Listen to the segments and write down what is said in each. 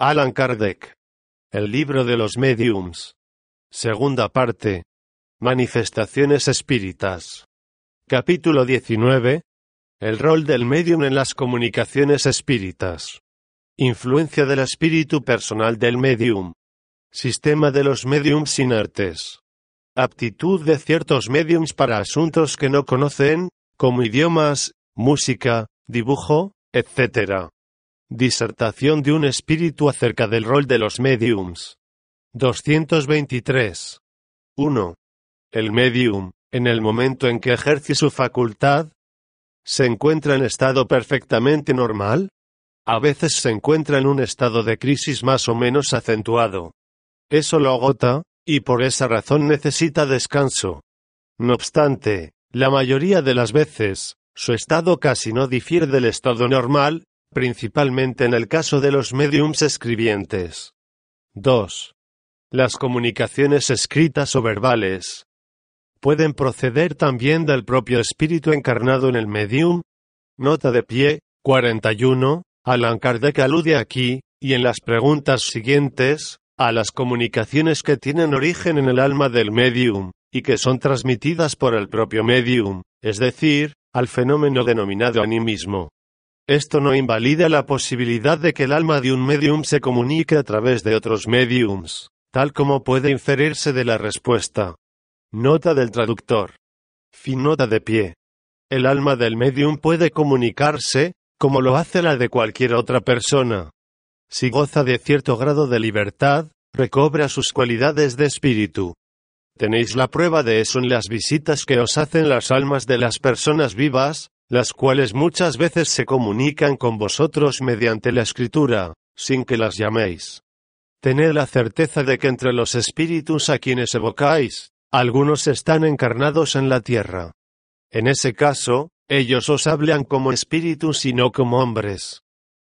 Alan Kardec. El libro de los mediums. Segunda parte. Manifestaciones espíritas. Capítulo 19. El rol del medium en las comunicaciones espíritas. Influencia del espíritu personal del medium. Sistema de los mediums inertes. Aptitud de ciertos mediums para asuntos que no conocen, como idiomas, música, dibujo, etc. Disertación de un espíritu acerca del rol de los mediums. 223. 1. El medium, en el momento en que ejerce su facultad, se encuentra en estado perfectamente normal. A veces se encuentra en un estado de crisis más o menos acentuado. Eso lo agota, y por esa razón necesita descanso. No obstante, la mayoría de las veces, su estado casi no difiere del estado normal, principalmente en el caso de los mediums escribientes. 2. Las comunicaciones escritas o verbales pueden proceder también del propio espíritu encarnado en el medium. Nota de pie, 41. Alan Kardec alude aquí, y en las preguntas siguientes, a las comunicaciones que tienen origen en el alma del medium, y que son transmitidas por el propio medium, es decir, al fenómeno denominado animismo. Esto no invalida la posibilidad de que el alma de un medium se comunique a través de otros mediums, tal como puede inferirse de la respuesta. Nota del traductor. Fin nota de pie. El alma del medium puede comunicarse, como lo hace la de cualquier otra persona. Si goza de cierto grado de libertad, recobra sus cualidades de espíritu. Tenéis la prueba de eso en las visitas que os hacen las almas de las personas vivas, las cuales muchas veces se comunican con vosotros mediante la escritura, sin que las llaméis. Tened la certeza de que entre los espíritus a quienes evocáis, algunos están encarnados en la tierra. En ese caso, ellos os hablan como espíritus y no como hombres.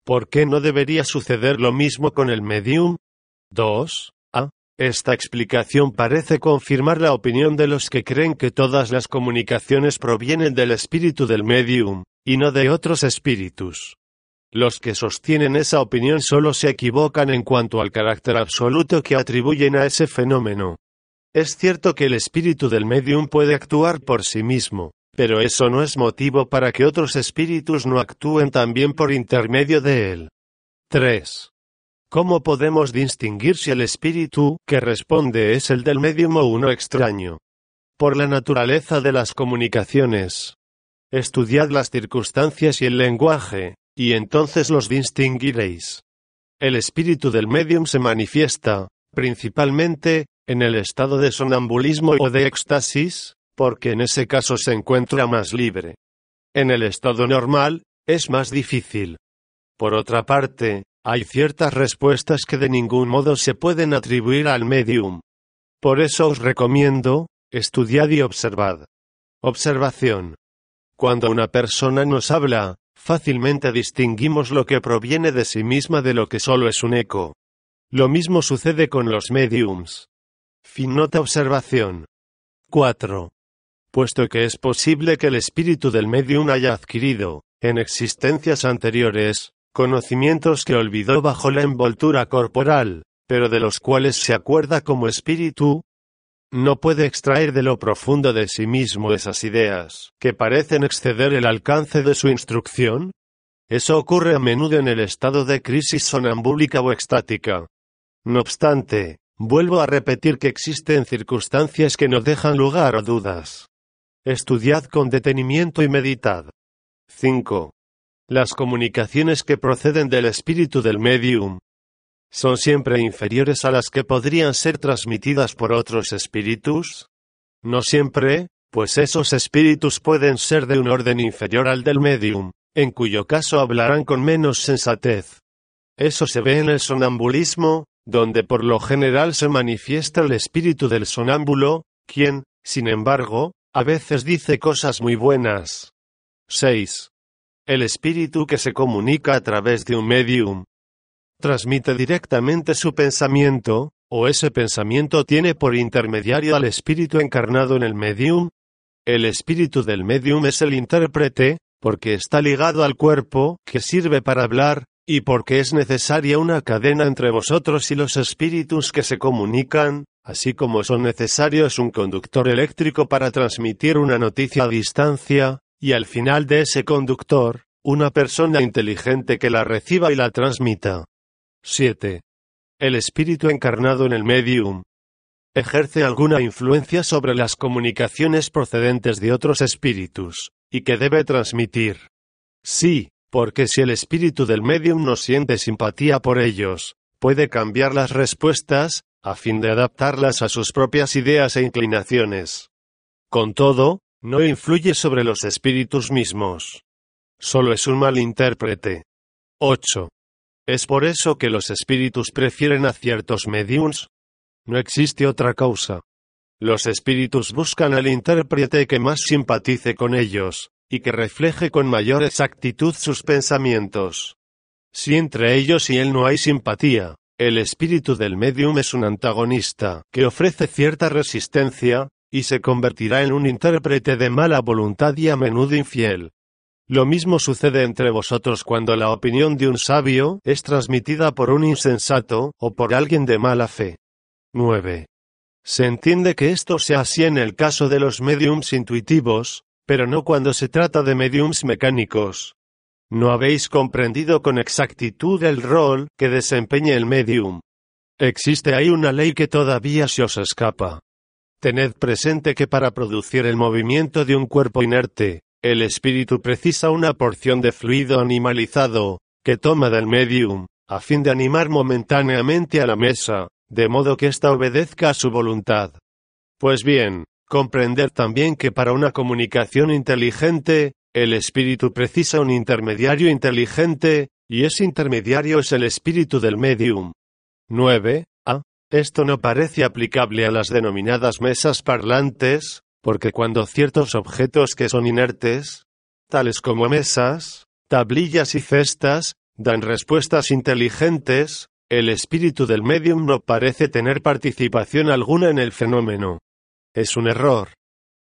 ¿Por qué no debería suceder lo mismo con el medium? 2. Esta explicación parece confirmar la opinión de los que creen que todas las comunicaciones provienen del espíritu del medium, y no de otros espíritus. Los que sostienen esa opinión solo se equivocan en cuanto al carácter absoluto que atribuyen a ese fenómeno. Es cierto que el espíritu del medium puede actuar por sí mismo, pero eso no es motivo para que otros espíritus no actúen también por intermedio de él. 3. ¿Cómo podemos distinguir si el espíritu que responde es el del medium o uno extraño? Por la naturaleza de las comunicaciones. Estudiad las circunstancias y el lenguaje, y entonces los distinguiréis. El espíritu del medium se manifiesta, principalmente, en el estado de sonambulismo o de éxtasis, porque en ese caso se encuentra más libre. En el estado normal, es más difícil. Por otra parte, hay ciertas respuestas que de ningún modo se pueden atribuir al medium. Por eso os recomiendo, estudiad y observad. Observación. Cuando una persona nos habla, fácilmente distinguimos lo que proviene de sí misma de lo que solo es un eco. Lo mismo sucede con los mediums. Fin nota observación. 4. Puesto que es posible que el espíritu del medium haya adquirido, en existencias anteriores, conocimientos que olvidó bajo la envoltura corporal, pero de los cuales se acuerda como espíritu, no puede extraer de lo profundo de sí mismo esas ideas, que parecen exceder el alcance de su instrucción? Eso ocurre a menudo en el estado de crisis sonambúlica o extática. No obstante, vuelvo a repetir que existen circunstancias que no dejan lugar a dudas. Estudiad con detenimiento y meditad. 5. Las comunicaciones que proceden del espíritu del medium son siempre inferiores a las que podrían ser transmitidas por otros espíritus? No siempre, pues esos espíritus pueden ser de un orden inferior al del medium, en cuyo caso hablarán con menos sensatez. Eso se ve en el sonambulismo, donde por lo general se manifiesta el espíritu del sonámbulo, quien, sin embargo, a veces dice cosas muy buenas. 6. El espíritu que se comunica a través de un medium transmite directamente su pensamiento, o ese pensamiento tiene por intermediario al espíritu encarnado en el medium. El espíritu del medium es el intérprete, porque está ligado al cuerpo, que sirve para hablar, y porque es necesaria una cadena entre vosotros y los espíritus que se comunican, así como son necesarios un conductor eléctrico para transmitir una noticia a distancia, y al final de ese conductor, una persona inteligente que la reciba y la transmita. 7. El espíritu encarnado en el medium. Ejerce alguna influencia sobre las comunicaciones procedentes de otros espíritus, y que debe transmitir. Sí, porque si el espíritu del medium no siente simpatía por ellos, puede cambiar las respuestas, a fin de adaptarlas a sus propias ideas e inclinaciones. Con todo, no influye sobre los espíritus mismos. Solo es un mal intérprete. 8. ¿Es por eso que los espíritus prefieren a ciertos mediums? No existe otra causa. Los espíritus buscan al intérprete que más simpatice con ellos, y que refleje con mayor exactitud sus pensamientos. Si entre ellos y él no hay simpatía, el espíritu del medium es un antagonista que ofrece cierta resistencia, y se convertirá en un intérprete de mala voluntad y a menudo infiel. Lo mismo sucede entre vosotros cuando la opinión de un sabio es transmitida por un insensato o por alguien de mala fe. 9. Se entiende que esto sea así en el caso de los mediums intuitivos, pero no cuando se trata de mediums mecánicos. No habéis comprendido con exactitud el rol que desempeña el medium. Existe ahí una ley que todavía se os escapa. Tened presente que para producir el movimiento de un cuerpo inerte, el espíritu precisa una porción de fluido animalizado, que toma del medium, a fin de animar momentáneamente a la mesa, de modo que ésta obedezca a su voluntad. Pues bien, Comprender también que para una comunicación inteligente, el espíritu precisa un intermediario inteligente, y ese intermediario es el espíritu del medium. 9. Esto no parece aplicable a las denominadas mesas parlantes, porque cuando ciertos objetos que son inertes, tales como mesas, tablillas y cestas, dan respuestas inteligentes, el espíritu del medium no parece tener participación alguna en el fenómeno. Es un error.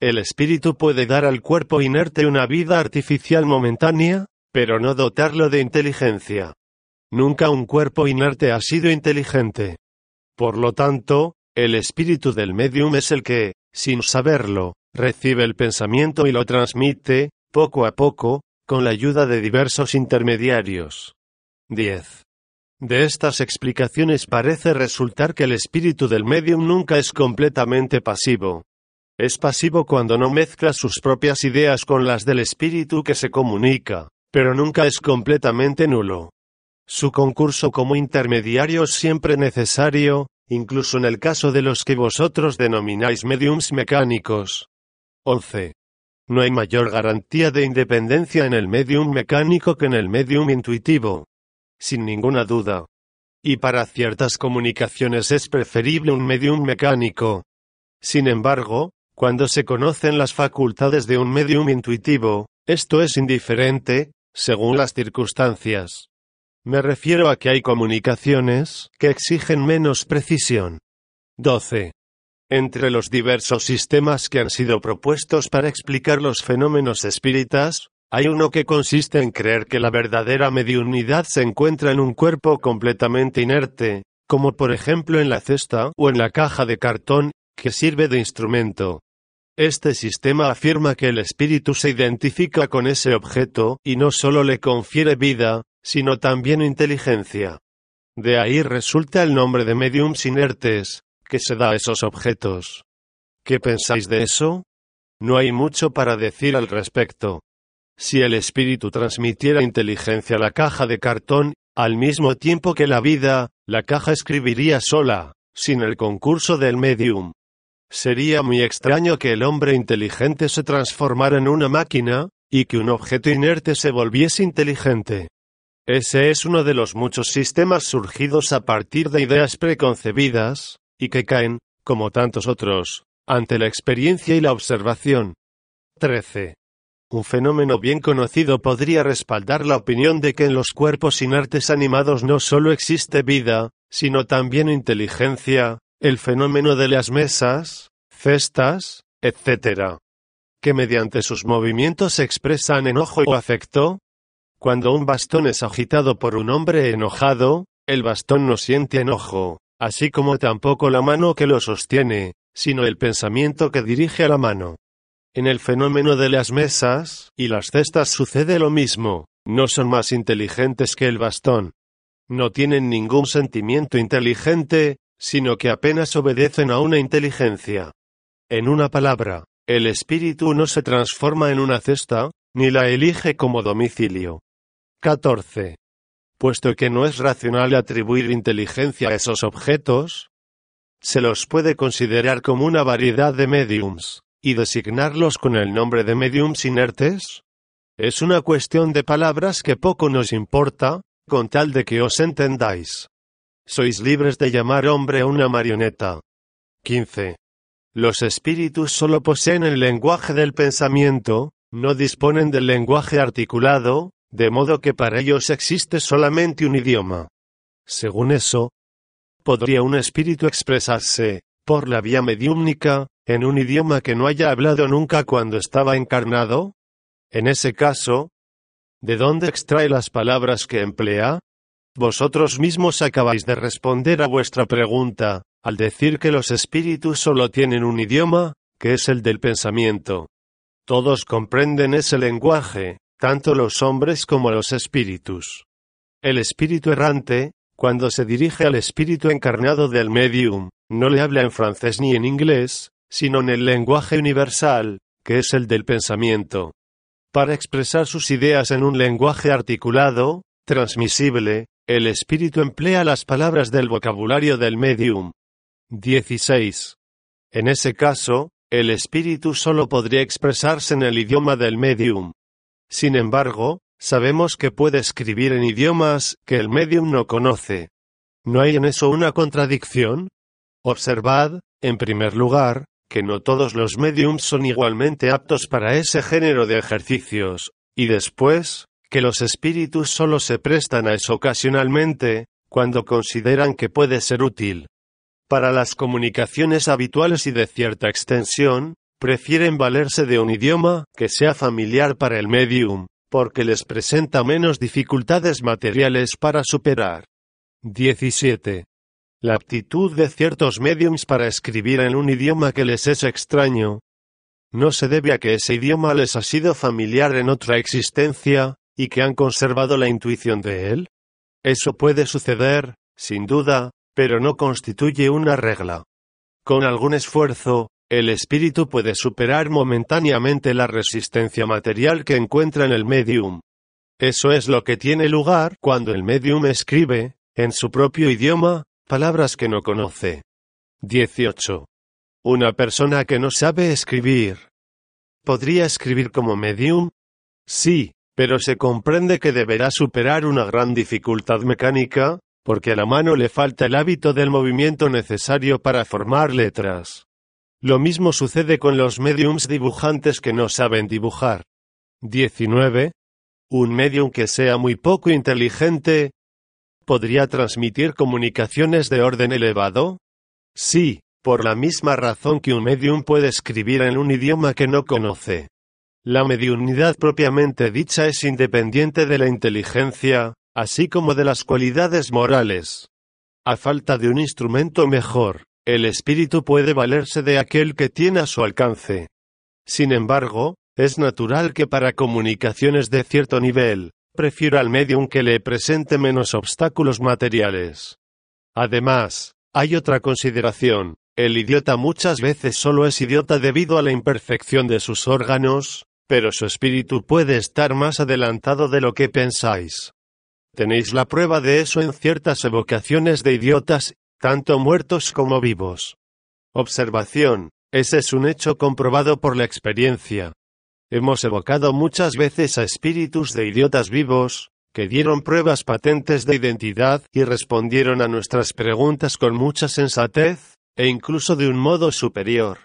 El espíritu puede dar al cuerpo inerte una vida artificial momentánea, pero no dotarlo de inteligencia. Nunca un cuerpo inerte ha sido inteligente. Por lo tanto, el espíritu del medium es el que, sin saberlo, recibe el pensamiento y lo transmite, poco a poco, con la ayuda de diversos intermediarios. 10. De estas explicaciones parece resultar que el espíritu del medium nunca es completamente pasivo. Es pasivo cuando no mezcla sus propias ideas con las del espíritu que se comunica, pero nunca es completamente nulo. Su concurso como intermediario es siempre necesario, incluso en el caso de los que vosotros denomináis mediums mecánicos. 11. No hay mayor garantía de independencia en el medium mecánico que en el medium intuitivo sin ninguna duda. Y para ciertas comunicaciones es preferible un medium mecánico. Sin embargo, cuando se conocen las facultades de un medium intuitivo, esto es indiferente, según las circunstancias. Me refiero a que hay comunicaciones que exigen menos precisión. 12. Entre los diversos sistemas que han sido propuestos para explicar los fenómenos espíritas, hay uno que consiste en creer que la verdadera mediunidad se encuentra en un cuerpo completamente inerte, como por ejemplo en la cesta o en la caja de cartón, que sirve de instrumento. Este sistema afirma que el espíritu se identifica con ese objeto y no solo le confiere vida, sino también inteligencia. De ahí resulta el nombre de mediums inertes, que se da a esos objetos. ¿Qué pensáis de eso? No hay mucho para decir al respecto. Si el espíritu transmitiera inteligencia a la caja de cartón, al mismo tiempo que la vida, la caja escribiría sola, sin el concurso del medium. Sería muy extraño que el hombre inteligente se transformara en una máquina, y que un objeto inerte se volviese inteligente. Ese es uno de los muchos sistemas surgidos a partir de ideas preconcebidas, y que caen, como tantos otros, ante la experiencia y la observación. 13. Un fenómeno bien conocido podría respaldar la opinión de que en los cuerpos inertes animados no solo existe vida, sino también inteligencia, el fenómeno de las mesas, cestas, etc. Que mediante sus movimientos expresan enojo o afecto. Cuando un bastón es agitado por un hombre enojado, el bastón no siente enojo, así como tampoco la mano que lo sostiene, sino el pensamiento que dirige a la mano. En el fenómeno de las mesas y las cestas sucede lo mismo, no son más inteligentes que el bastón. No tienen ningún sentimiento inteligente, sino que apenas obedecen a una inteligencia. En una palabra, el espíritu no se transforma en una cesta, ni la elige como domicilio. 14. Puesto que no es racional atribuir inteligencia a esos objetos, se los puede considerar como una variedad de mediums, y designarlos con el nombre de mediums inertes? Es una cuestión de palabras que poco nos importa, con tal de que os entendáis. Sois libres de llamar hombre a una marioneta. 15. Los espíritus solo poseen el lenguaje del pensamiento, no disponen del lenguaje articulado, de modo que para ellos existe solamente un idioma. Según eso, ¿podría un espíritu expresarse, por la vía mediúmnica, en un idioma que no haya hablado nunca cuando estaba encarnado? En ese caso, ¿de dónde extrae las palabras que emplea? Vosotros mismos acabáis de responder a vuestra pregunta, al decir que los espíritus solo tienen un idioma, que es el del pensamiento. Todos comprenden ese lenguaje, tanto los hombres como los espíritus. El espíritu errante, cuando se dirige al espíritu encarnado del medium, no le habla en francés ni en inglés, sino en el lenguaje universal, que es el del pensamiento. Para expresar sus ideas en un lenguaje articulado, transmisible, el espíritu emplea las palabras del vocabulario del medium. 16. En ese caso, el espíritu solo podría expresarse en el idioma del medium. Sin embargo, sabemos que puede escribir en idiomas que el medium no conoce. ¿No hay en eso una contradicción? Observad, en primer lugar, que no todos los mediums son igualmente aptos para ese género de ejercicios, y después, que los espíritus solo se prestan a eso ocasionalmente, cuando consideran que puede ser útil. Para las comunicaciones habituales y de cierta extensión, prefieren valerse de un idioma que sea familiar para el medium, porque les presenta menos dificultades materiales para superar. 17. La aptitud de ciertos mediums para escribir en un idioma que les es extraño, no se debe a que ese idioma les ha sido familiar en otra existencia, y que han conservado la intuición de él. Eso puede suceder, sin duda, pero no constituye una regla. Con algún esfuerzo, el espíritu puede superar momentáneamente la resistencia material que encuentra en el medium. Eso es lo que tiene lugar cuando el medium escribe, en su propio idioma, palabras que no conoce. 18. Una persona que no sabe escribir. ¿Podría escribir como medium? Sí, pero se comprende que deberá superar una gran dificultad mecánica, porque a la mano le falta el hábito del movimiento necesario para formar letras. Lo mismo sucede con los mediums dibujantes que no saben dibujar. 19. Un medium que sea muy poco inteligente, ¿podría transmitir comunicaciones de orden elevado? Sí, por la misma razón que un medium puede escribir en un idioma que no conoce. La mediunidad propiamente dicha es independiente de la inteligencia, así como de las cualidades morales. A falta de un instrumento mejor, el espíritu puede valerse de aquel que tiene a su alcance. Sin embargo, es natural que para comunicaciones de cierto nivel, prefiera al medium que le presente menos obstáculos materiales. Además, hay otra consideración, el idiota muchas veces solo es idiota debido a la imperfección de sus órganos, pero su espíritu puede estar más adelantado de lo que pensáis. Tenéis la prueba de eso en ciertas evocaciones de idiotas tanto muertos como vivos. Observación. Ese es un hecho comprobado por la experiencia. Hemos evocado muchas veces a espíritus de idiotas vivos, que dieron pruebas patentes de identidad y respondieron a nuestras preguntas con mucha sensatez, e incluso de un modo superior.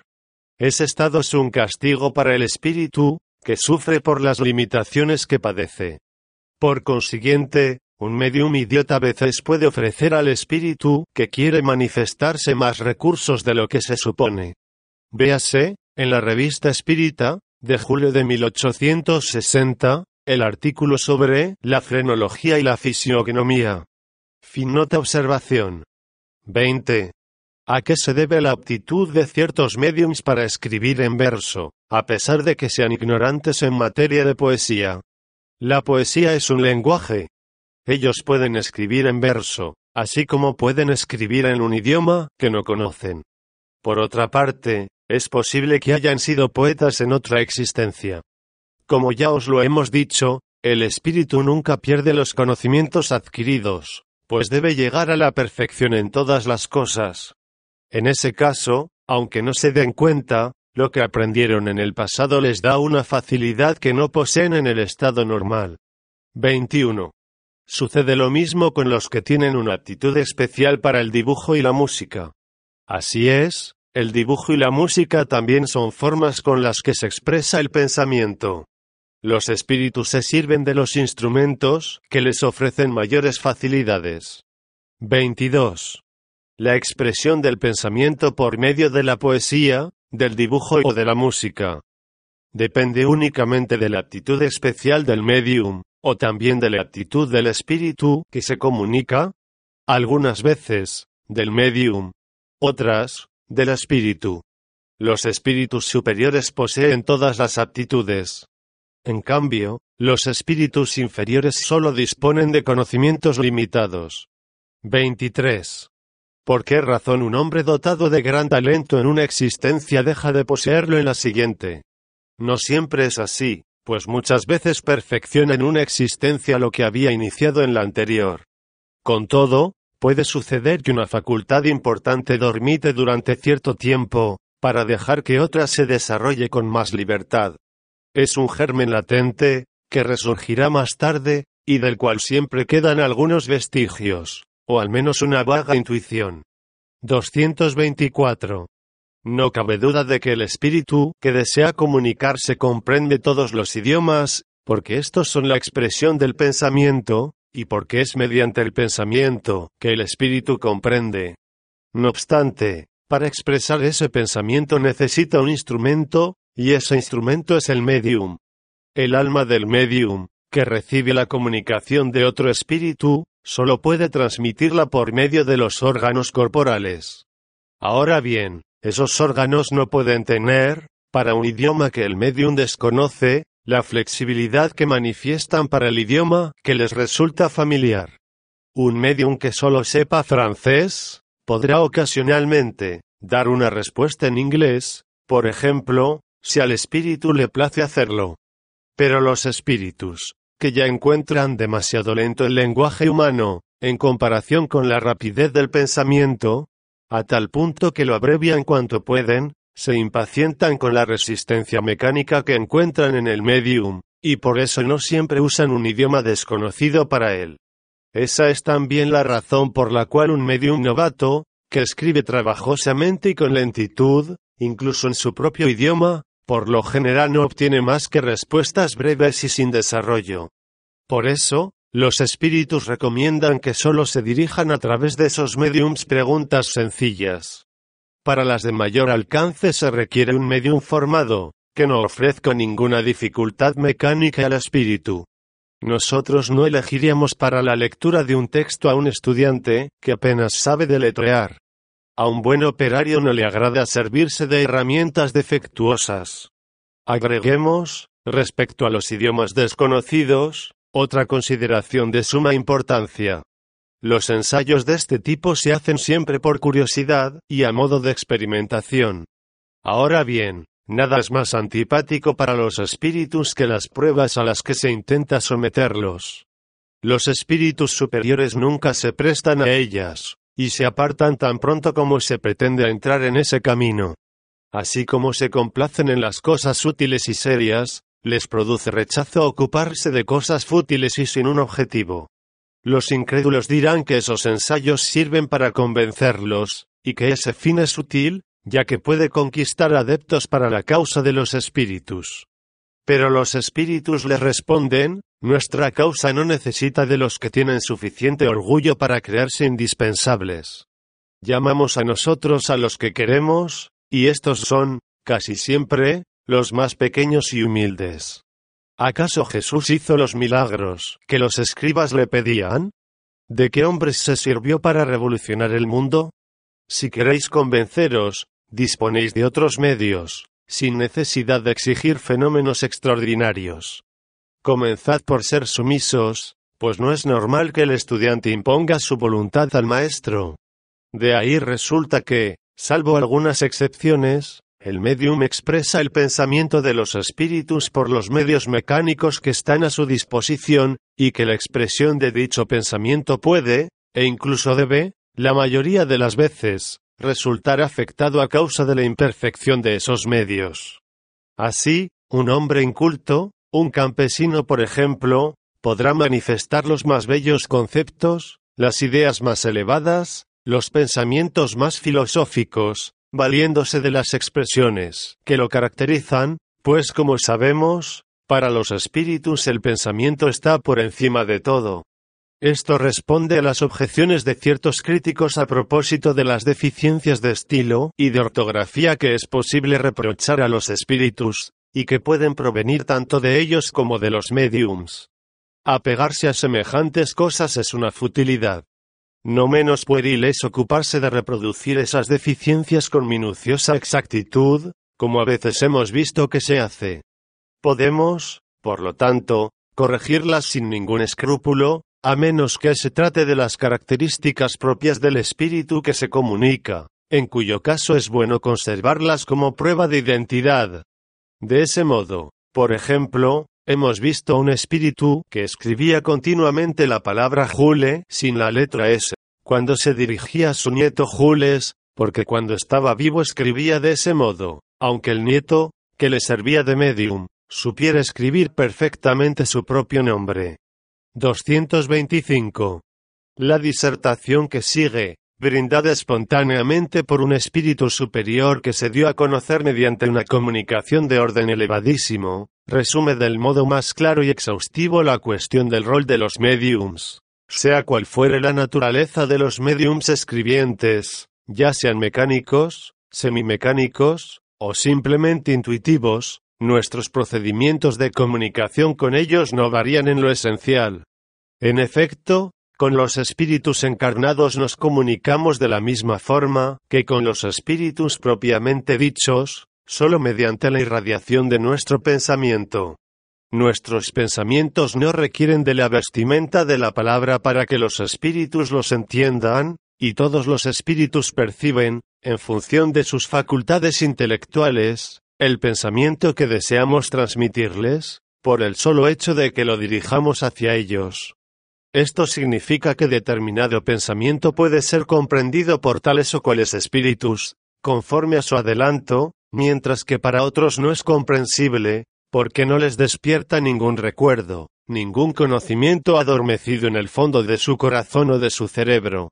Ese estado es un castigo para el espíritu, que sufre por las limitaciones que padece. Por consiguiente, un medium idiota a veces puede ofrecer al espíritu que quiere manifestarse más recursos de lo que se supone. Véase, en la revista Espírita, de julio de 1860, el artículo sobre la frenología y la fisiognomía. Fin nota observación. 20. ¿A qué se debe la aptitud de ciertos mediums para escribir en verso, a pesar de que sean ignorantes en materia de poesía? La poesía es un lenguaje. Ellos pueden escribir en verso, así como pueden escribir en un idioma que no conocen. Por otra parte, es posible que hayan sido poetas en otra existencia. Como ya os lo hemos dicho, el espíritu nunca pierde los conocimientos adquiridos, pues debe llegar a la perfección en todas las cosas. En ese caso, aunque no se den cuenta, lo que aprendieron en el pasado les da una facilidad que no poseen en el estado normal. 21. Sucede lo mismo con los que tienen una aptitud especial para el dibujo y la música. Así es, el dibujo y la música también son formas con las que se expresa el pensamiento. Los espíritus se sirven de los instrumentos que les ofrecen mayores facilidades. 22. La expresión del pensamiento por medio de la poesía, del dibujo o de la música. Depende únicamente de la actitud especial del medium, o también de la actitud del espíritu que se comunica, algunas veces, del medium, otras, del espíritu. Los espíritus superiores poseen todas las aptitudes. En cambio, los espíritus inferiores solo disponen de conocimientos limitados. 23. ¿Por qué razón un hombre dotado de gran talento en una existencia deja de poseerlo en la siguiente? No siempre es así, pues muchas veces perfecciona en una existencia lo que había iniciado en la anterior. Con todo, puede suceder que una facultad importante dormite durante cierto tiempo, para dejar que otra se desarrolle con más libertad. Es un germen latente, que resurgirá más tarde, y del cual siempre quedan algunos vestigios o al menos una vaga intuición. 224. No cabe duda de que el espíritu que desea comunicarse comprende todos los idiomas, porque estos son la expresión del pensamiento, y porque es mediante el pensamiento que el espíritu comprende. No obstante, para expresar ese pensamiento necesita un instrumento, y ese instrumento es el medium. El alma del medium, que recibe la comunicación de otro espíritu, solo puede transmitirla por medio de los órganos corporales. Ahora bien, esos órganos no pueden tener, para un idioma que el medium desconoce, la flexibilidad que manifiestan para el idioma que les resulta familiar. Un medium que solo sepa francés, podrá ocasionalmente dar una respuesta en inglés, por ejemplo, si al espíritu le place hacerlo. Pero los espíritus, que ya encuentran demasiado lento el lenguaje humano, en comparación con la rapidez del pensamiento, a tal punto que lo abrevian cuanto pueden, se impacientan con la resistencia mecánica que encuentran en el medium, y por eso no siempre usan un idioma desconocido para él. Esa es también la razón por la cual un medium novato, que escribe trabajosamente y con lentitud, incluso en su propio idioma, por lo general no obtiene más que respuestas breves y sin desarrollo. Por eso, los espíritus recomiendan que solo se dirijan a través de esos mediums preguntas sencillas. Para las de mayor alcance se requiere un medium formado, que no ofrezca ninguna dificultad mecánica al espíritu. Nosotros no elegiríamos para la lectura de un texto a un estudiante que apenas sabe deletrear. A un buen operario no le agrada servirse de herramientas defectuosas. Agreguemos, respecto a los idiomas desconocidos, otra consideración de suma importancia. Los ensayos de este tipo se hacen siempre por curiosidad y a modo de experimentación. Ahora bien, nada es más antipático para los espíritus que las pruebas a las que se intenta someterlos. Los espíritus superiores nunca se prestan a ellas, y se apartan tan pronto como se pretende entrar en ese camino. Así como se complacen en las cosas útiles y serias, les produce rechazo ocuparse de cosas fútiles y sin un objetivo. Los incrédulos dirán que esos ensayos sirven para convencerlos, y que ese fin es útil, ya que puede conquistar adeptos para la causa de los espíritus. Pero los espíritus le responden, nuestra causa no necesita de los que tienen suficiente orgullo para creerse indispensables. Llamamos a nosotros a los que queremos, y estos son, casi siempre, los más pequeños y humildes. ¿Acaso Jesús hizo los milagros que los escribas le pedían? ¿De qué hombres se sirvió para revolucionar el mundo? Si queréis convenceros, disponéis de otros medios, sin necesidad de exigir fenómenos extraordinarios. Comenzad por ser sumisos, pues no es normal que el estudiante imponga su voluntad al maestro. De ahí resulta que, salvo algunas excepciones, el medium expresa el pensamiento de los espíritus por los medios mecánicos que están a su disposición, y que la expresión de dicho pensamiento puede, e incluso debe, la mayoría de las veces, resultar afectado a causa de la imperfección de esos medios. Así, un hombre inculto, un campesino por ejemplo, podrá manifestar los más bellos conceptos, las ideas más elevadas, los pensamientos más filosóficos, valiéndose de las expresiones que lo caracterizan, pues como sabemos, para los espíritus el pensamiento está por encima de todo. Esto responde a las objeciones de ciertos críticos a propósito de las deficiencias de estilo y de ortografía que es posible reprochar a los espíritus, y que pueden provenir tanto de ellos como de los mediums. Apegarse a semejantes cosas es una futilidad. No menos pueril es ocuparse de reproducir esas deficiencias con minuciosa exactitud, como a veces hemos visto que se hace. Podemos, por lo tanto, corregirlas sin ningún escrúpulo, a menos que se trate de las características propias del espíritu que se comunica, en cuyo caso es bueno conservarlas como prueba de identidad. De ese modo, por ejemplo, hemos visto un espíritu que escribía continuamente la palabra Jule sin la letra S, cuando se dirigía a su nieto Jules, porque cuando estaba vivo escribía de ese modo, aunque el nieto, que le servía de medium, supiera escribir perfectamente su propio nombre. 225. La disertación que sigue, brindada espontáneamente por un espíritu superior que se dio a conocer mediante una comunicación de orden elevadísimo, resume del modo más claro y exhaustivo la cuestión del rol de los mediums. Sea cual fuere la naturaleza de los mediums escribientes, ya sean mecánicos, semimecánicos, o simplemente intuitivos, nuestros procedimientos de comunicación con ellos no varían en lo esencial. En efecto, con los espíritus encarnados nos comunicamos de la misma forma que con los espíritus propiamente dichos, solo mediante la irradiación de nuestro pensamiento. Nuestros pensamientos no requieren de la vestimenta de la palabra para que los espíritus los entiendan, y todos los espíritus perciben, en función de sus facultades intelectuales, el pensamiento que deseamos transmitirles, por el solo hecho de que lo dirijamos hacia ellos. Esto significa que determinado pensamiento puede ser comprendido por tales o cuales espíritus, conforme a su adelanto, mientras que para otros no es comprensible, porque no les despierta ningún recuerdo, ningún conocimiento adormecido en el fondo de su corazón o de su cerebro.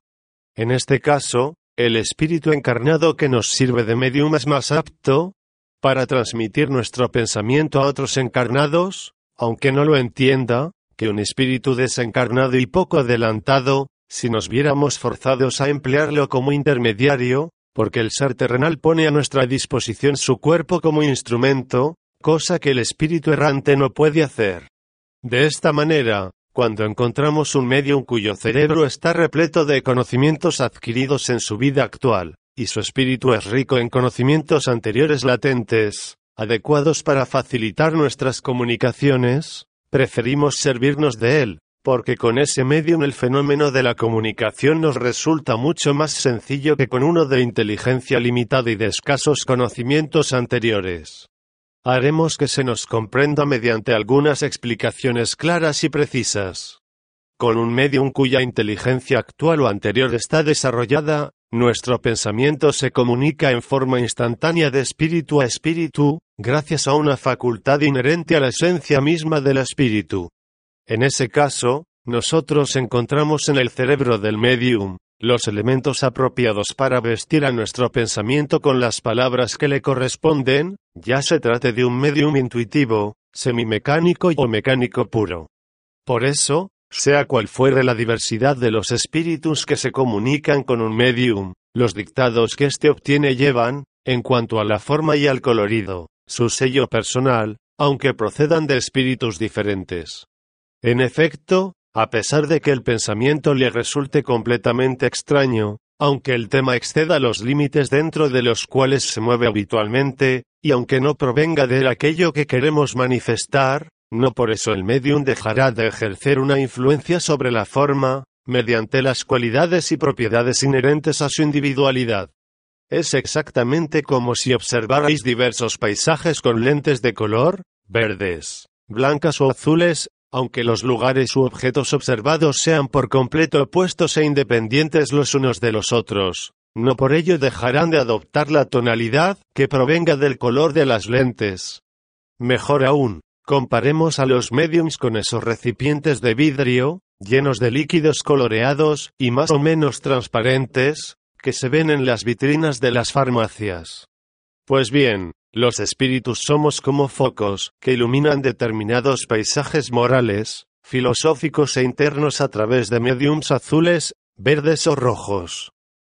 En este caso, el espíritu encarnado que nos sirve de medium es más apto para transmitir nuestro pensamiento a otros encarnados, aunque no lo entienda, que un espíritu desencarnado y poco adelantado, si nos viéramos forzados a emplearlo como intermediario, porque el ser terrenal pone a nuestra disposición su cuerpo como instrumento, cosa que el espíritu errante no puede hacer. De esta manera, cuando encontramos un medium cuyo cerebro está repleto de conocimientos adquiridos en su vida actual, y su espíritu es rico en conocimientos anteriores latentes, adecuados para facilitar nuestras comunicaciones, preferimos servirnos de él, porque con ese medium el fenómeno de la comunicación nos resulta mucho más sencillo que con uno de inteligencia limitada y de escasos conocimientos anteriores. Haremos que se nos comprenda mediante algunas explicaciones claras y precisas. Con un medium cuya inteligencia actual o anterior está desarrollada, nuestro pensamiento se comunica en forma instantánea de espíritu a espíritu, gracias a una facultad inherente a la esencia misma del espíritu. En ese caso, nosotros encontramos en el cerebro del medium los elementos apropiados para vestir a nuestro pensamiento con las palabras que le corresponden, ya se trate de un medium intuitivo, semimecánico o mecánico puro. Por eso, sea cual fuere la diversidad de los espíritus que se comunican con un medium, los dictados que éste obtiene llevan, en cuanto a la forma y al colorido, su sello personal, aunque procedan de espíritus diferentes. En efecto, a pesar de que el pensamiento le resulte completamente extraño, aunque el tema exceda los límites dentro de los cuales se mueve habitualmente, y aunque no provenga de aquello que queremos manifestar, no por eso el medium dejará de ejercer una influencia sobre la forma, mediante las cualidades y propiedades inherentes a su individualidad. Es exactamente como si observarais diversos paisajes con lentes de color, verdes, blancas o azules, aunque los lugares u objetos observados sean por completo opuestos e independientes los unos de los otros, no por ello dejarán de adoptar la tonalidad que provenga del color de las lentes. Mejor aún, comparemos a los mediums con esos recipientes de vidrio, llenos de líquidos coloreados y más o menos transparentes, que se ven en las vitrinas de las farmacias. Pues bien, los espíritus somos como focos, que iluminan determinados paisajes morales, filosóficos e internos a través de mediums azules, verdes o rojos.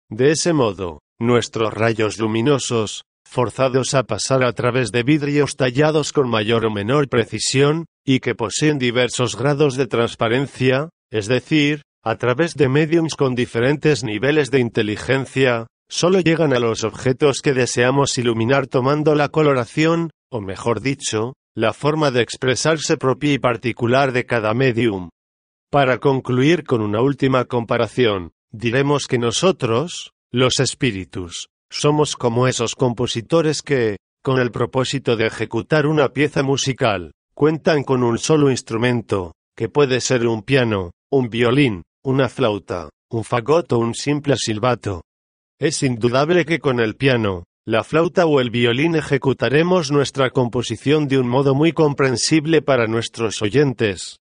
De ese modo, nuestros rayos luminosos, forzados a pasar a través de vidrios tallados con mayor o menor precisión, y que poseen diversos grados de transparencia, es decir, a través de mediums con diferentes niveles de inteligencia, solo llegan a los objetos que deseamos iluminar tomando la coloración, o mejor dicho, la forma de expresarse propia y particular de cada medium. Para concluir con una última comparación, diremos que nosotros, los espíritus, somos como esos compositores que, con el propósito de ejecutar una pieza musical, cuentan con un solo instrumento, que puede ser un piano, un violín, una flauta, un fagot o un simple silbato. Es indudable que con el piano, la flauta o el violín ejecutaremos nuestra composición de un modo muy comprensible para nuestros oyentes.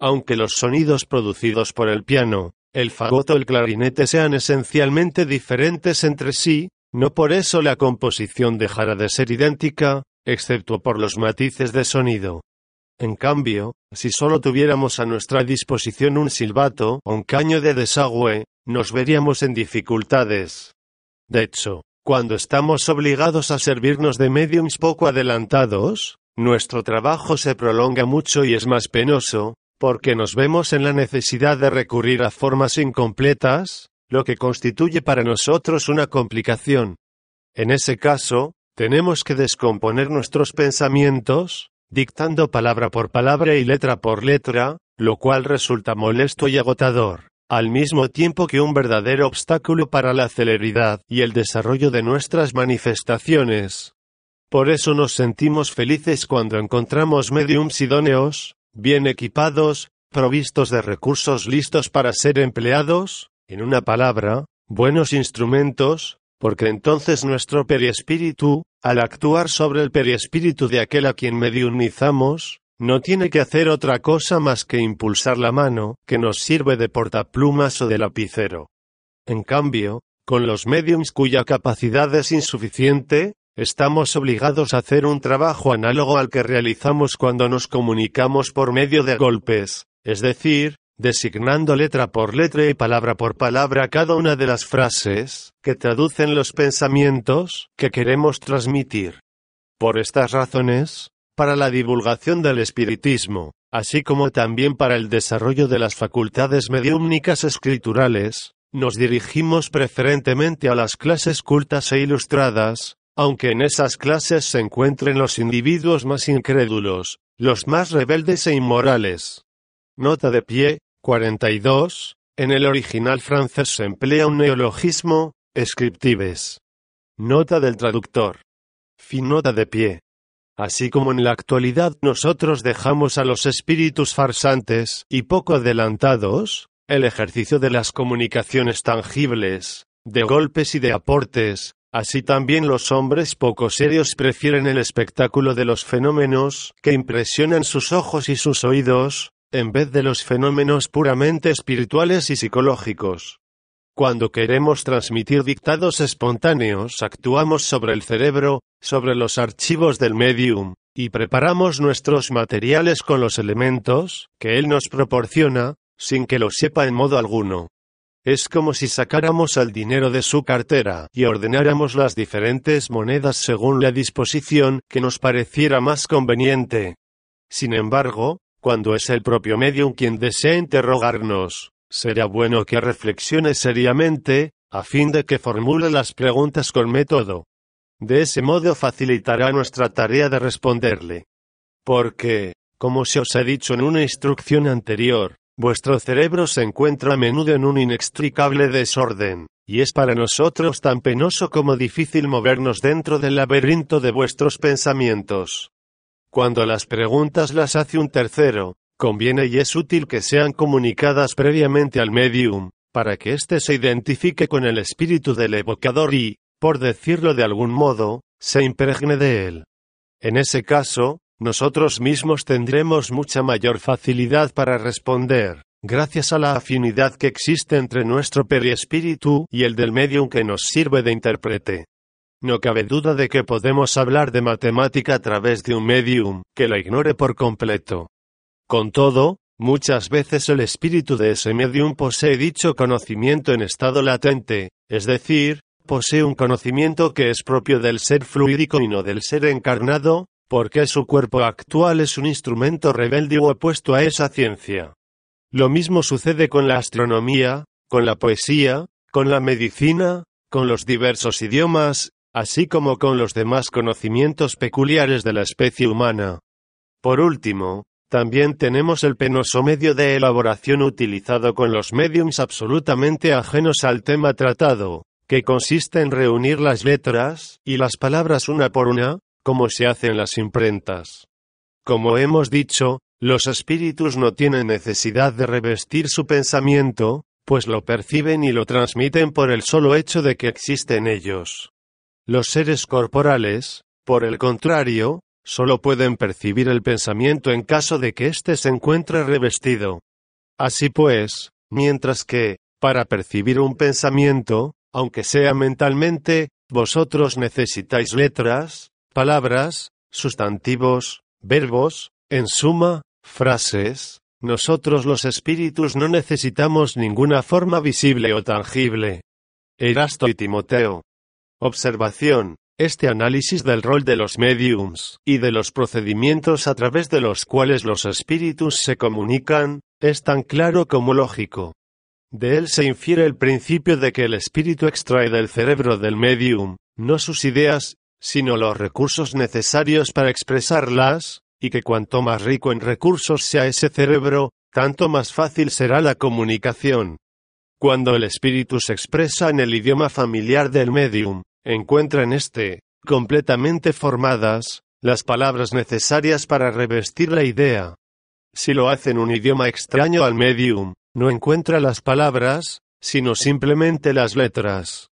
Aunque los sonidos producidos por el piano, el fagot o el clarinete sean esencialmente diferentes entre sí, no por eso la composición dejará de ser idéntica, excepto por los matices de sonido. En cambio, si solo tuviéramos a nuestra disposición un silbato o un caño de desagüe, nos veríamos en dificultades. De hecho, cuando estamos obligados a servirnos de mediums poco adelantados, nuestro trabajo se prolonga mucho y es más penoso, porque nos vemos en la necesidad de recurrir a formas incompletas, lo que constituye para nosotros una complicación. En ese caso, tenemos que descomponer nuestros pensamientos, dictando palabra por palabra y letra por letra, lo cual resulta molesto y agotador al mismo tiempo que un verdadero obstáculo para la celeridad y el desarrollo de nuestras manifestaciones. Por eso nos sentimos felices cuando encontramos mediums idóneos, bien equipados, provistos de recursos listos para ser empleados, en una palabra, buenos instrumentos, porque entonces nuestro periespíritu, al actuar sobre el periespíritu de aquel a quien mediunizamos, no tiene que hacer otra cosa más que impulsar la mano, que nos sirve de portaplumas o de lapicero. En cambio, con los mediums cuya capacidad es insuficiente, estamos obligados a hacer un trabajo análogo al que realizamos cuando nos comunicamos por medio de golpes, es decir, designando letra por letra y palabra por palabra cada una de las frases, que traducen los pensamientos que queremos transmitir. Por estas razones, para la divulgación del espiritismo, así como también para el desarrollo de las facultades mediúmnicas escriturales, nos dirigimos preferentemente a las clases cultas e ilustradas, aunque en esas clases se encuentren los individuos más incrédulos, los más rebeldes e inmorales. Nota de pie, 42. En el original francés se emplea un neologismo, scriptives. Nota del traductor. Fin nota de pie. Así como en la actualidad nosotros dejamos a los espíritus farsantes y poco adelantados, el ejercicio de las comunicaciones tangibles, de golpes y de aportes, así también los hombres poco serios prefieren el espectáculo de los fenómenos que impresionan sus ojos y sus oídos, en vez de los fenómenos puramente espirituales y psicológicos. Cuando queremos transmitir dictados espontáneos, actuamos sobre el cerebro, sobre los archivos del medium, y preparamos nuestros materiales con los elementos que él nos proporciona, sin que lo sepa en modo alguno. Es como si sacáramos el dinero de su cartera y ordenáramos las diferentes monedas según la disposición que nos pareciera más conveniente. Sin embargo, cuando es el propio medium quien desea interrogarnos, será bueno que reflexione seriamente, a fin de que formule las preguntas con método. De ese modo facilitará nuestra tarea de responderle. Porque, como se os ha dicho en una instrucción anterior, vuestro cerebro se encuentra a menudo en un inextricable desorden, y es para nosotros tan penoso como difícil movernos dentro del laberinto de vuestros pensamientos. Cuando las preguntas las hace un tercero, conviene y es útil que sean comunicadas previamente al medium, para que éste se identifique con el espíritu del evocador y, por decirlo de algún modo, se impregne de él. En ese caso, nosotros mismos tendremos mucha mayor facilidad para responder, gracias a la afinidad que existe entre nuestro periespíritu y el del medium que nos sirve de intérprete. No cabe duda de que podemos hablar de matemática a través de un medium que la ignore por completo. Con todo, Muchas veces el espíritu de ese medium posee dicho conocimiento en estado latente, es decir, posee un conocimiento que es propio del ser fluídico y no del ser encarnado, porque su cuerpo actual es un instrumento rebelde o opuesto a esa ciencia. Lo mismo sucede con la astronomía, con la poesía, con la medicina, con los diversos idiomas, así como con los demás conocimientos peculiares de la especie humana. Por último, también tenemos el penoso medio de elaboración utilizado con los mediums absolutamente ajenos al tema tratado, que consiste en reunir las letras y las palabras una por una, como se hace en las imprentas. Como hemos dicho, los espíritus no tienen necesidad de revestir su pensamiento, pues lo perciben y lo transmiten por el solo hecho de que existen ellos. Los seres corporales, por el contrario, solo pueden percibir el pensamiento en caso de que éste se encuentre revestido. Así pues, mientras que, para percibir un pensamiento, aunque sea mentalmente, vosotros necesitáis letras, palabras, sustantivos, verbos, en suma, frases, nosotros los espíritus no necesitamos ninguna forma visible o tangible. Erasto y Timoteo. Observación. Este análisis del rol de los mediums y de los procedimientos a través de los cuales los espíritus se comunican, es tan claro como lógico. De él se infiere el principio de que el espíritu extrae del cerebro del medium, no sus ideas, sino los recursos necesarios para expresarlas, y que cuanto más rico en recursos sea ese cerebro, tanto más fácil será la comunicación. Cuando el espíritu se expresa en el idioma familiar del medium, encuentra en éste, completamente formadas, las palabras necesarias para revestir la idea. Si lo hace en un idioma extraño al medium, no encuentra las palabras, sino simplemente las letras.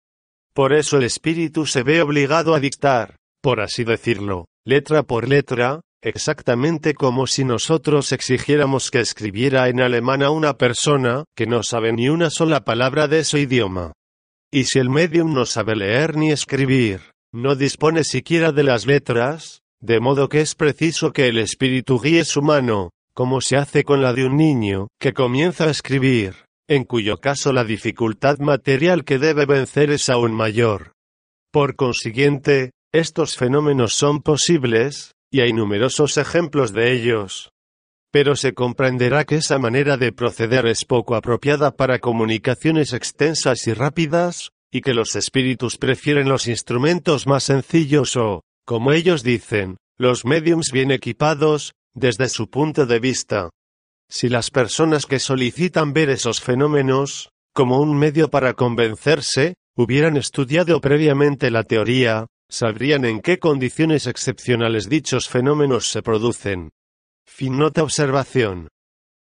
Por eso el espíritu se ve obligado a dictar, por así decirlo, letra por letra, exactamente como si nosotros exigiéramos que escribiera en alemán a una persona que no sabe ni una sola palabra de su idioma. Y si el medium no sabe leer ni escribir, no dispone siquiera de las letras, de modo que es preciso que el espíritu guíe su mano, como se hace con la de un niño, que comienza a escribir, en cuyo caso la dificultad material que debe vencer es aún mayor. Por consiguiente, estos fenómenos son posibles, y hay numerosos ejemplos de ellos. Pero se comprenderá que esa manera de proceder es poco apropiada para comunicaciones extensas y rápidas, y que los espíritus prefieren los instrumentos más sencillos o, como ellos dicen, los mediums bien equipados, desde su punto de vista. Si las personas que solicitan ver esos fenómenos, como un medio para convencerse, hubieran estudiado previamente la teoría, sabrían en qué condiciones excepcionales dichos fenómenos se producen. Fin nota observación.